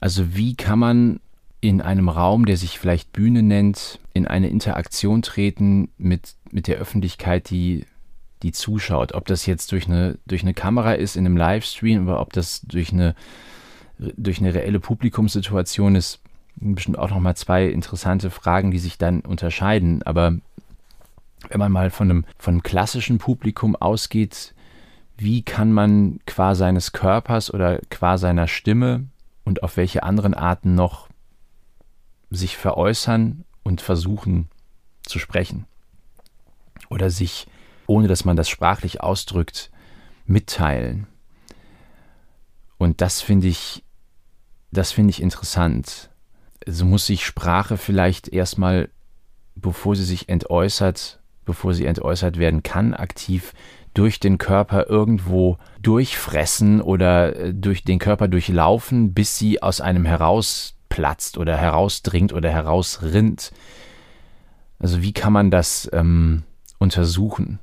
Also wie kann man in einem Raum, der sich vielleicht Bühne nennt, in eine Interaktion treten mit, mit der Öffentlichkeit, die, die zuschaut. Ob das jetzt durch eine, durch eine Kamera ist in einem Livestream oder ob das durch eine, durch eine reelle Publikumssituation ist, bestimmt auch nochmal zwei interessante Fragen, die sich dann unterscheiden. Aber wenn man mal von einem, von einem klassischen Publikum ausgeht, wie kann man qua seines Körpers oder qua seiner Stimme und auf welche anderen Arten noch sich veräußern und versuchen zu sprechen oder sich, ohne dass man das sprachlich ausdrückt, mitteilen. Und das finde ich, das finde ich interessant. So muss sich Sprache vielleicht erstmal, bevor sie sich entäußert, bevor sie entäußert werden kann, aktiv durch den Körper irgendwo durchfressen oder äh, durch den Körper durchlaufen, bis sie aus einem herausplatzt oder herausdringt oder herausrinnt. Also wie kann man das ähm, untersuchen?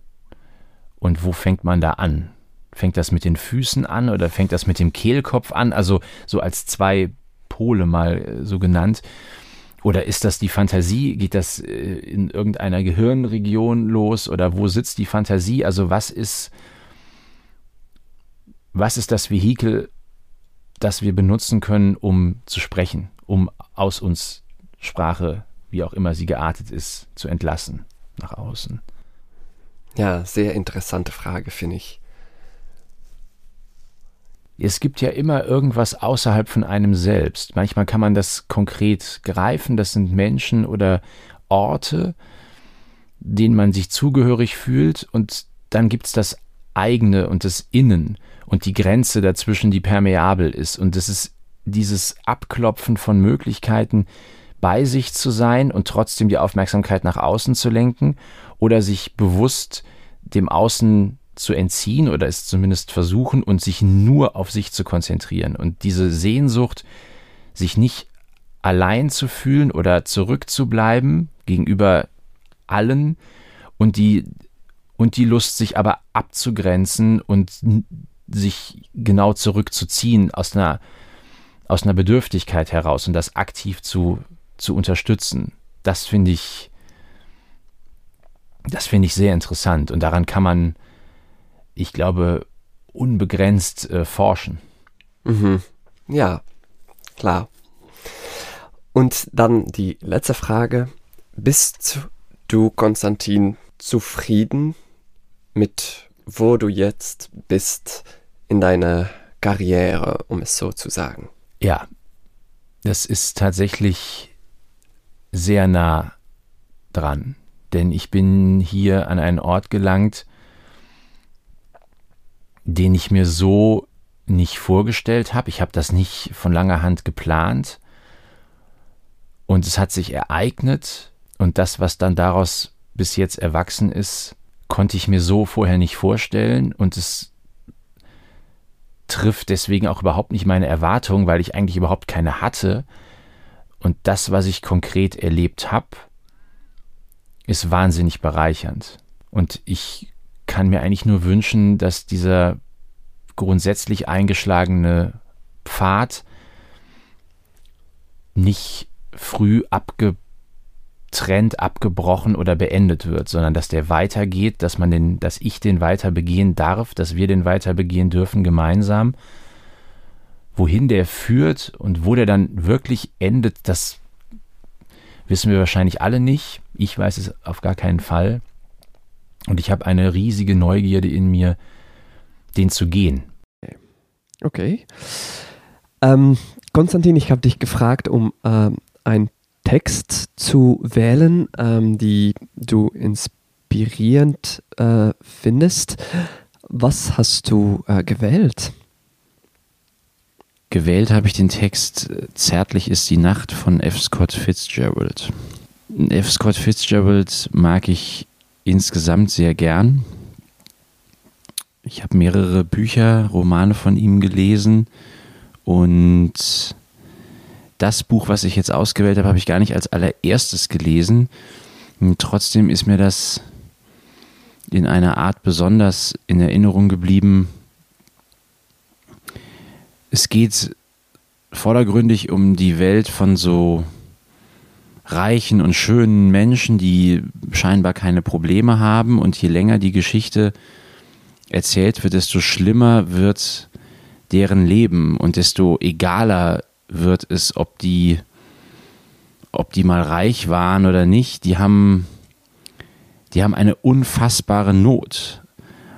Und wo fängt man da an? Fängt das mit den Füßen an oder fängt das mit dem Kehlkopf an? Also so als zwei Pole mal äh, so genannt. Oder ist das die Fantasie? Geht das äh, in irgendeiner Gehirnregion los? Oder wo sitzt die Fantasie? Also was ist, was ist das Vehikel, das wir benutzen können, um zu sprechen, um aus uns Sprache, wie auch immer sie geartet ist, zu entlassen nach außen? Ja, sehr interessante Frage, finde ich es gibt ja immer irgendwas außerhalb von einem selbst. Manchmal kann man das konkret greifen, das sind Menschen oder Orte, denen man sich zugehörig fühlt und dann gibt es das eigene und das Innen und die Grenze dazwischen, die permeabel ist. Und es ist dieses Abklopfen von Möglichkeiten, bei sich zu sein und trotzdem die Aufmerksamkeit nach außen zu lenken oder sich bewusst dem Außen zu entziehen oder es zumindest versuchen und sich nur auf sich zu konzentrieren. Und diese Sehnsucht sich nicht allein zu fühlen oder zurückzubleiben gegenüber allen und die und die Lust, sich aber abzugrenzen und sich genau zurückzuziehen aus einer, aus einer Bedürftigkeit heraus und das aktiv zu, zu unterstützen. Das finde ich, das finde ich sehr interessant und daran kann man, ich glaube, unbegrenzt äh, forschen. Mhm. Ja, klar. Und dann die letzte Frage. Bist du, Konstantin, zufrieden mit wo du jetzt bist in deiner Karriere, um es so zu sagen? Ja, das ist tatsächlich sehr nah dran, denn ich bin hier an einen Ort gelangt, den ich mir so nicht vorgestellt habe. Ich habe das nicht von langer Hand geplant und es hat sich ereignet und das, was dann daraus bis jetzt erwachsen ist, konnte ich mir so vorher nicht vorstellen und es trifft deswegen auch überhaupt nicht meine Erwartungen, weil ich eigentlich überhaupt keine hatte. Und das, was ich konkret erlebt habe, ist wahnsinnig bereichernd. Und ich kann mir eigentlich nur wünschen, dass dieser grundsätzlich eingeschlagene Pfad nicht früh abge Trend abgebrochen oder beendet wird, sondern dass der weitergeht, dass man den, dass ich den weiter begehen darf, dass wir den weiter begehen dürfen gemeinsam. Wohin der führt und wo der dann wirklich endet, das wissen wir wahrscheinlich alle nicht. Ich weiß es auf gar keinen Fall. Und ich habe eine riesige Neugierde in mir, den zu gehen. Okay. Ähm, Konstantin, ich habe dich gefragt um ähm, ein Text zu wählen, ähm, die du inspirierend äh, findest. Was hast du äh, gewählt? Gewählt habe ich den Text äh, Zärtlich ist die Nacht von F. Scott Fitzgerald. F. Scott Fitzgerald mag ich insgesamt sehr gern. Ich habe mehrere Bücher, Romane von ihm gelesen und das Buch, was ich jetzt ausgewählt habe, habe ich gar nicht als allererstes gelesen. Und trotzdem ist mir das in einer Art besonders in Erinnerung geblieben. Es geht vordergründig um die Welt von so reichen und schönen Menschen, die scheinbar keine Probleme haben. Und je länger die Geschichte erzählt wird, desto schlimmer wird deren Leben und desto egaler wird, ist, ob die, ob die mal reich waren oder nicht. Die haben, die haben eine unfassbare Not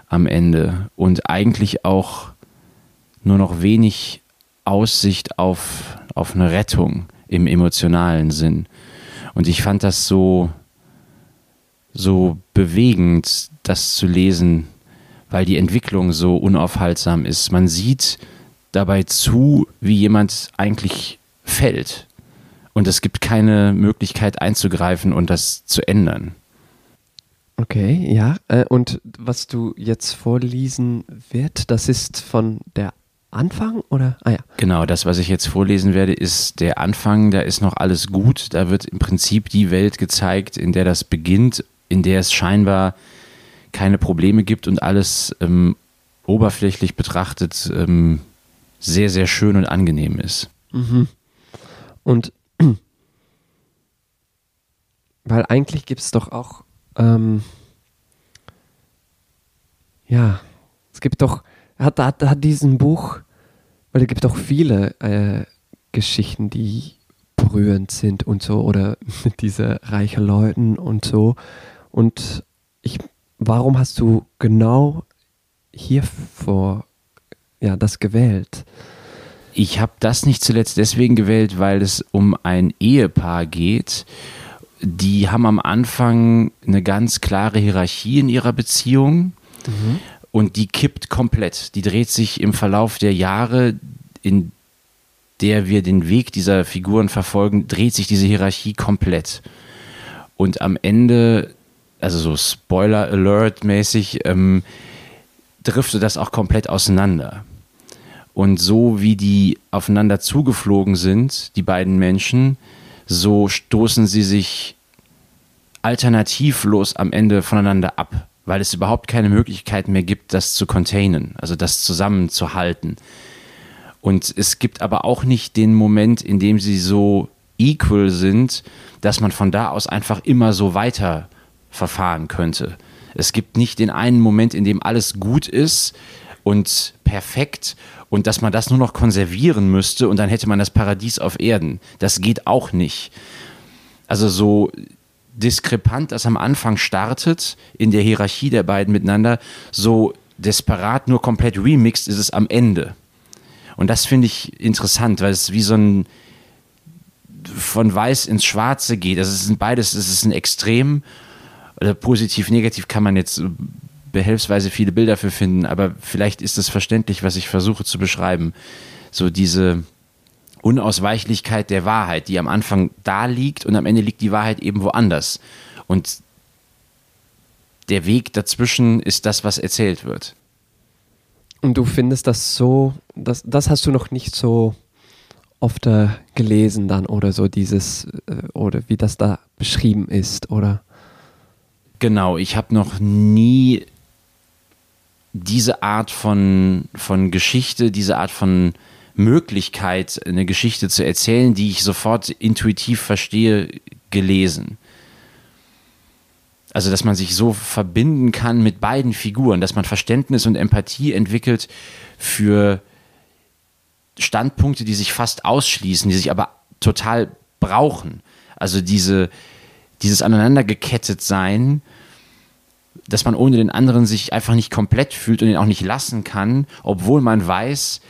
am Ende und eigentlich auch nur noch wenig Aussicht auf, auf eine Rettung im emotionalen Sinn. Und ich fand das so, so bewegend, das zu lesen, weil die Entwicklung so unaufhaltsam ist. Man sieht, dabei zu, wie jemand eigentlich fällt. Und es gibt keine Möglichkeit einzugreifen und das zu ändern. Okay, ja. Äh, und was du jetzt vorlesen wird, das ist von der Anfang oder? Ah ja. Genau, das, was ich jetzt vorlesen werde, ist der Anfang. Da ist noch alles gut. Da wird im Prinzip die Welt gezeigt, in der das beginnt, in der es scheinbar keine Probleme gibt und alles ähm, oberflächlich betrachtet ähm, sehr, sehr schön und angenehm ist. Mhm. Und weil eigentlich gibt es doch auch, ähm, ja, es gibt doch, hat, hat, hat diesen Buch, weil es gibt doch viele äh, Geschichten, die berührend sind und so, oder mit diesen reichen Leuten und so. Und ich, warum hast du genau hier vor ja, das gewählt? Ich habe das nicht zuletzt deswegen gewählt, weil es um ein Ehepaar geht. Die haben am Anfang eine ganz klare Hierarchie in ihrer Beziehung mhm. Und die kippt komplett. Die dreht sich im Verlauf der Jahre, in der wir den Weg dieser Figuren verfolgen, dreht sich diese Hierarchie komplett. Und am Ende, also so Spoiler Alert mäßig, ähm, driftet das auch komplett auseinander. Und so wie die aufeinander zugeflogen sind, die beiden Menschen, so stoßen sie sich alternativlos am Ende voneinander ab, weil es überhaupt keine Möglichkeit mehr gibt, das zu containen, also das zusammenzuhalten. Und es gibt aber auch nicht den Moment, in dem sie so equal sind, dass man von da aus einfach immer so weiter verfahren könnte. Es gibt nicht den einen Moment, in dem alles gut ist und perfekt und dass man das nur noch konservieren müsste und dann hätte man das Paradies auf Erden. Das geht auch nicht. Also so diskrepant das am Anfang startet in der Hierarchie der beiden miteinander, so desperat nur komplett remixed ist es am Ende. Und das finde ich interessant, weil es wie so ein von weiß ins Schwarze geht. Also es sind beides, es ist ein Extrem. Oder positiv, negativ kann man jetzt behelfsweise viele Bilder für finden, aber vielleicht ist es verständlich, was ich versuche zu beschreiben. So diese Unausweichlichkeit der Wahrheit, die am Anfang da liegt und am Ende liegt die Wahrheit eben woanders. Und der Weg dazwischen ist das, was erzählt wird. Und du findest das so, das, das hast du noch nicht so oft äh, gelesen dann oder so dieses, äh, oder wie das da beschrieben ist, oder? Genau, ich habe noch nie diese Art von, von Geschichte, diese Art von Möglichkeit, eine Geschichte zu erzählen, die ich sofort intuitiv verstehe, gelesen. Also, dass man sich so verbinden kann mit beiden Figuren, dass man Verständnis und Empathie entwickelt für Standpunkte, die sich fast ausschließen, die sich aber total brauchen. Also diese, dieses aneinandergekettet sein, dass man ohne den anderen sich einfach nicht komplett fühlt und ihn auch nicht lassen kann, obwohl man weiß,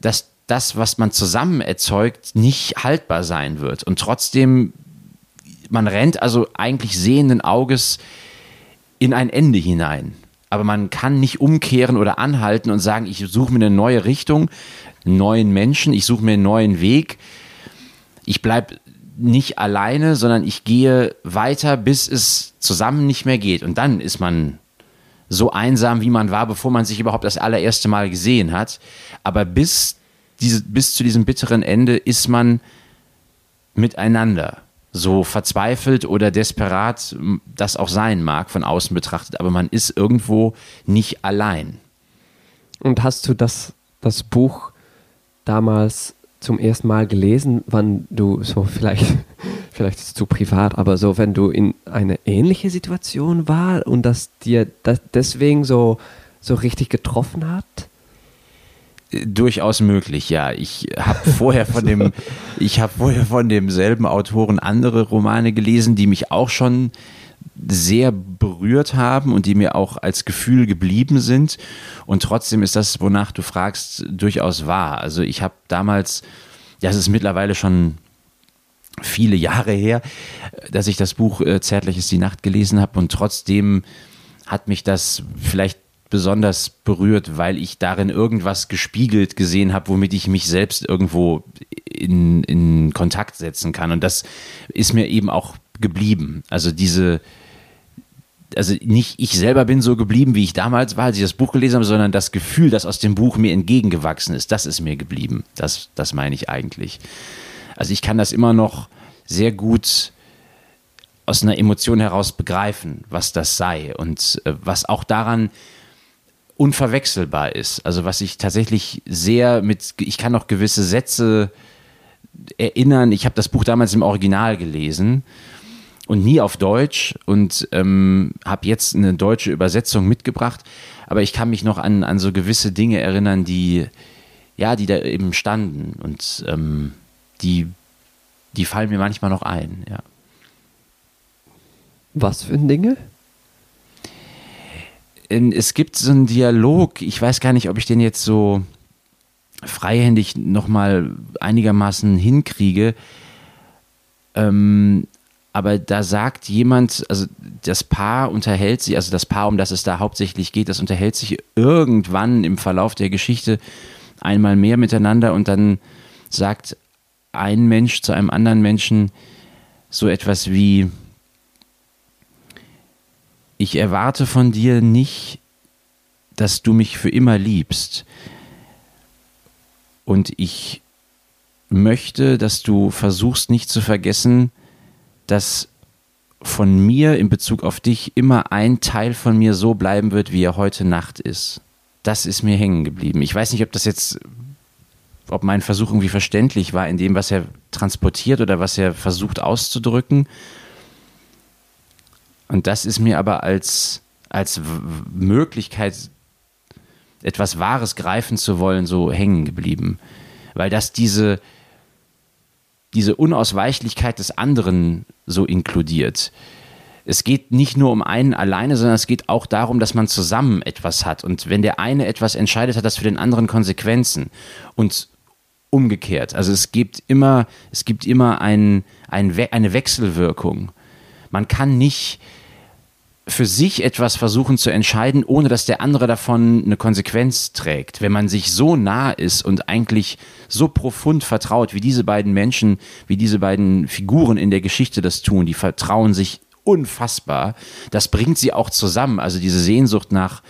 dass das, was man zusammen erzeugt, nicht haltbar sein wird. Und trotzdem, man rennt also eigentlich sehenden Auges in ein Ende hinein. Aber man kann nicht umkehren oder anhalten und sagen, ich suche mir eine neue Richtung, einen neuen Menschen, ich suche mir einen neuen Weg. Ich bleibe nicht alleine, sondern ich gehe weiter, bis es zusammen nicht mehr geht. Und dann ist man so einsam, wie man war, bevor man sich überhaupt das allererste Mal gesehen hat. Aber bis, diese, bis zu diesem bitteren Ende ist man miteinander. So verzweifelt oder desperat das auch sein mag, von außen betrachtet. Aber man ist irgendwo nicht allein. Und hast du das, das Buch damals zum ersten Mal gelesen, wann du so vielleicht, vielleicht ist es zu privat, aber so, wenn du in eine ähnliche Situation war und das dir das deswegen so, so richtig getroffen hat? Durchaus möglich, ja. Ich habe vorher von dem, ich habe vorher von demselben Autoren andere Romane gelesen, die mich auch schon sehr berührt haben und die mir auch als Gefühl geblieben sind. Und trotzdem ist das, wonach du fragst, durchaus wahr. Also ich habe damals, ja, es ist mittlerweile schon viele Jahre her, dass ich das Buch äh, Zärtlich ist die Nacht gelesen habe und trotzdem hat mich das vielleicht besonders berührt, weil ich darin irgendwas gespiegelt gesehen habe, womit ich mich selbst irgendwo in, in Kontakt setzen kann. Und das ist mir eben auch geblieben. Also diese, also nicht ich selber bin so geblieben, wie ich damals war, als ich das Buch gelesen habe, sondern das Gefühl, das aus dem Buch mir entgegengewachsen ist, das ist mir geblieben. Das, das meine ich eigentlich. Also ich kann das immer noch sehr gut aus einer Emotion heraus begreifen, was das sei und äh, was auch daran unverwechselbar ist. Also was ich tatsächlich sehr mit, ich kann noch gewisse Sätze erinnern. Ich habe das Buch damals im Original gelesen und nie auf Deutsch und ähm, habe jetzt eine deutsche Übersetzung mitgebracht. Aber ich kann mich noch an, an so gewisse Dinge erinnern, die, ja, die da eben standen und ähm, die, die fallen mir manchmal noch ein, ja. Was für Dinge? Es gibt so einen Dialog, ich weiß gar nicht, ob ich den jetzt so freihändig nochmal einigermaßen hinkriege. Ähm, aber da sagt jemand, also das Paar unterhält sich, also das Paar, um das es da hauptsächlich geht, das unterhält sich irgendwann im Verlauf der Geschichte einmal mehr miteinander und dann sagt ein Mensch zu einem anderen Menschen so etwas wie, ich erwarte von dir nicht, dass du mich für immer liebst. Und ich möchte, dass du versuchst nicht zu vergessen, dass von mir in Bezug auf dich immer ein Teil von mir so bleiben wird, wie er heute Nacht ist. Das ist mir hängen geblieben. Ich weiß nicht, ob das jetzt, ob mein Versuch irgendwie verständlich war in dem, was er transportiert oder was er versucht auszudrücken. Und das ist mir aber als, als Möglichkeit, etwas Wahres greifen zu wollen, so hängen geblieben. Weil das diese, diese Unausweichlichkeit des anderen so inkludiert. Es geht nicht nur um einen alleine, sondern es geht auch darum, dass man zusammen etwas hat. Und wenn der eine etwas entscheidet, hat das für den anderen Konsequenzen. Und umgekehrt. Also es gibt immer, es gibt immer ein, ein, eine Wechselwirkung. Man kann nicht für sich etwas versuchen zu entscheiden, ohne dass der andere davon eine Konsequenz trägt. Wenn man sich so nah ist und eigentlich so profund vertraut, wie diese beiden Menschen, wie diese beiden Figuren in der Geschichte das tun, die vertrauen sich unfassbar. Das bringt sie auch zusammen. Also diese Sehnsucht nach,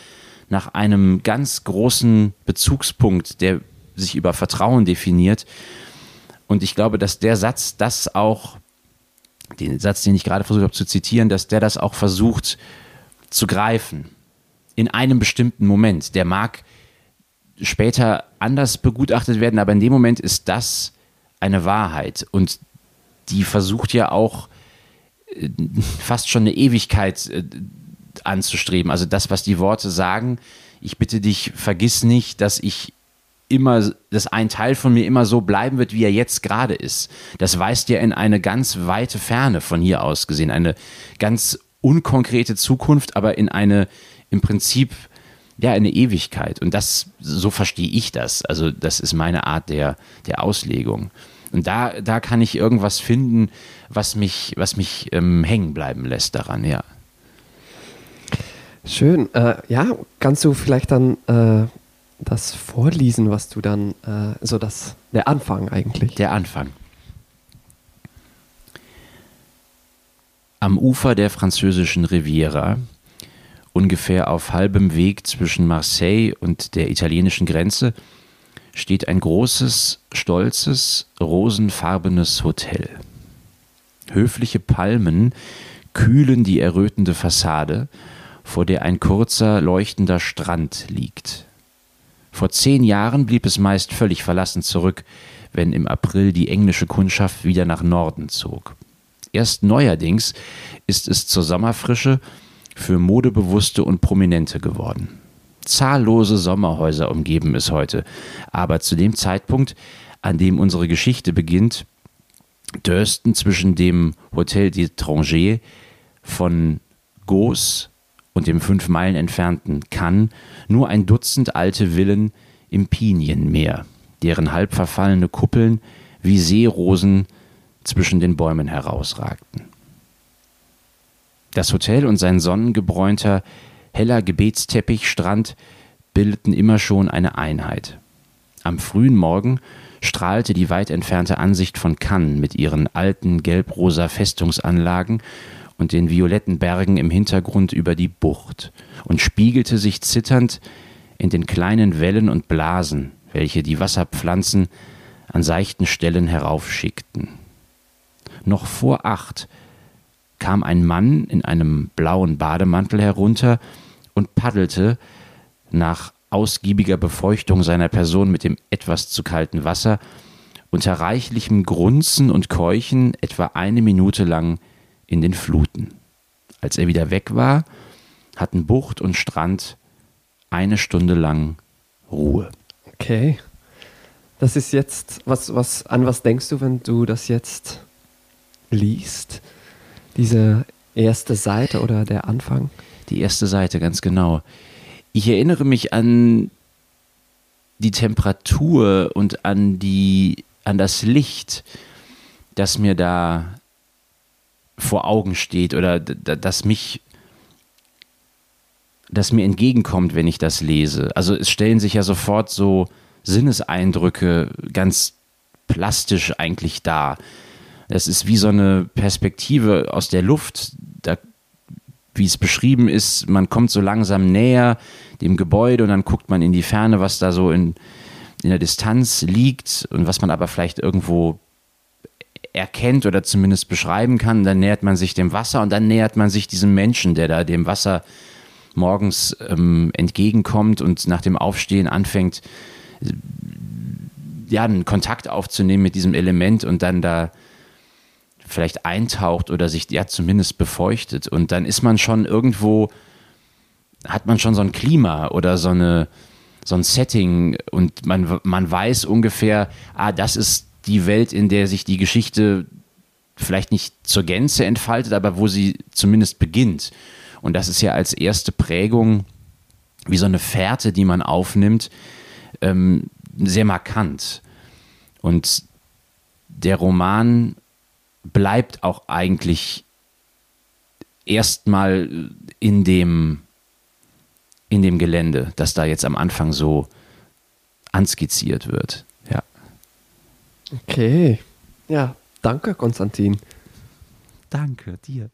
nach einem ganz großen Bezugspunkt, der sich über Vertrauen definiert. Und ich glaube, dass der Satz das auch den Satz, den ich gerade versucht habe zu zitieren, dass der das auch versucht zu greifen. In einem bestimmten Moment. Der mag später anders begutachtet werden, aber in dem Moment ist das eine Wahrheit. Und die versucht ja auch äh, fast schon eine Ewigkeit äh, anzustreben. Also das, was die Worte sagen, ich bitte dich, vergiss nicht, dass ich immer, dass ein Teil von mir immer so bleiben wird, wie er jetzt gerade ist. Das weist ja in eine ganz weite Ferne von hier aus gesehen, eine ganz unkonkrete Zukunft, aber in eine im Prinzip ja eine Ewigkeit. Und das, so verstehe ich das. Also das ist meine Art der, der Auslegung. Und da, da kann ich irgendwas finden, was mich, was mich ähm, hängen bleiben lässt daran, ja. Schön. Äh, ja, kannst du vielleicht dann äh, das vorlesen, was du dann, äh, so das, der Anfang eigentlich. Der Anfang. Am Ufer der französischen Riviera, ungefähr auf halbem Weg zwischen Marseille und der italienischen Grenze, steht ein großes, stolzes, rosenfarbenes Hotel. Höfliche Palmen kühlen die errötende Fassade, vor der ein kurzer, leuchtender Strand liegt. Vor zehn Jahren blieb es meist völlig verlassen zurück, wenn im April die englische Kundschaft wieder nach Norden zog. Erst neuerdings ist es zur Sommerfrische für Modebewusste und Prominente geworden. Zahllose Sommerhäuser umgeben es heute, aber zu dem Zeitpunkt, an dem unsere Geschichte beginnt, dörsten zwischen dem Hotel d'Étranger von Goos und dem fünf Meilen entfernten Cannes nur ein Dutzend alte Villen im Pinienmeer, deren halb verfallene Kuppeln wie Seerosen zwischen den Bäumen herausragten. Das Hotel und sein sonnengebräunter, heller Gebetsteppichstrand bildeten immer schon eine Einheit. Am frühen Morgen strahlte die weit entfernte Ansicht von Cannes mit ihren alten gelbrosa Festungsanlagen und den violetten Bergen im Hintergrund über die Bucht und spiegelte sich zitternd in den kleinen Wellen und Blasen, welche die Wasserpflanzen an seichten Stellen heraufschickten. Noch vor acht kam ein Mann in einem blauen Bademantel herunter und paddelte nach ausgiebiger Befeuchtung seiner Person mit dem etwas zu kalten Wasser unter reichlichem Grunzen und Keuchen etwa eine Minute lang in den Fluten. Als er wieder weg war, hatten Bucht und Strand eine Stunde lang Ruhe. Okay. Das ist jetzt, was, was, an was denkst du, wenn du das jetzt liest? Diese erste Seite oder der Anfang? Die erste Seite, ganz genau. Ich erinnere mich an die Temperatur und an die, an das Licht, das mir da vor Augen steht oder das mich das mir entgegenkommt, wenn ich das lese. Also es stellen sich ja sofort so Sinneseindrücke ganz plastisch eigentlich dar. Das ist wie so eine Perspektive aus der Luft, da, wie es beschrieben ist, man kommt so langsam näher dem Gebäude und dann guckt man in die Ferne, was da so in, in der Distanz liegt und was man aber vielleicht irgendwo erkennt oder zumindest beschreiben kann. Dann nähert man sich dem Wasser und dann nähert man sich diesem Menschen, der da dem Wasser morgens ähm, entgegenkommt und nach dem Aufstehen anfängt, ja, einen Kontakt aufzunehmen mit diesem Element und dann da vielleicht eintaucht oder sich ja zumindest befeuchtet. Und dann ist man schon irgendwo, hat man schon so ein Klima oder so eine so ein Setting und man, man weiß ungefähr, ah, das ist die Welt, in der sich die Geschichte vielleicht nicht zur Gänze entfaltet, aber wo sie zumindest beginnt. Und das ist ja als erste Prägung wie so eine Fährte, die man aufnimmt, ähm, sehr markant. Und der Roman bleibt auch eigentlich erstmal in dem, in dem Gelände, das da jetzt am Anfang so anskizziert wird. Okay. Ja, danke, Konstantin. Danke dir.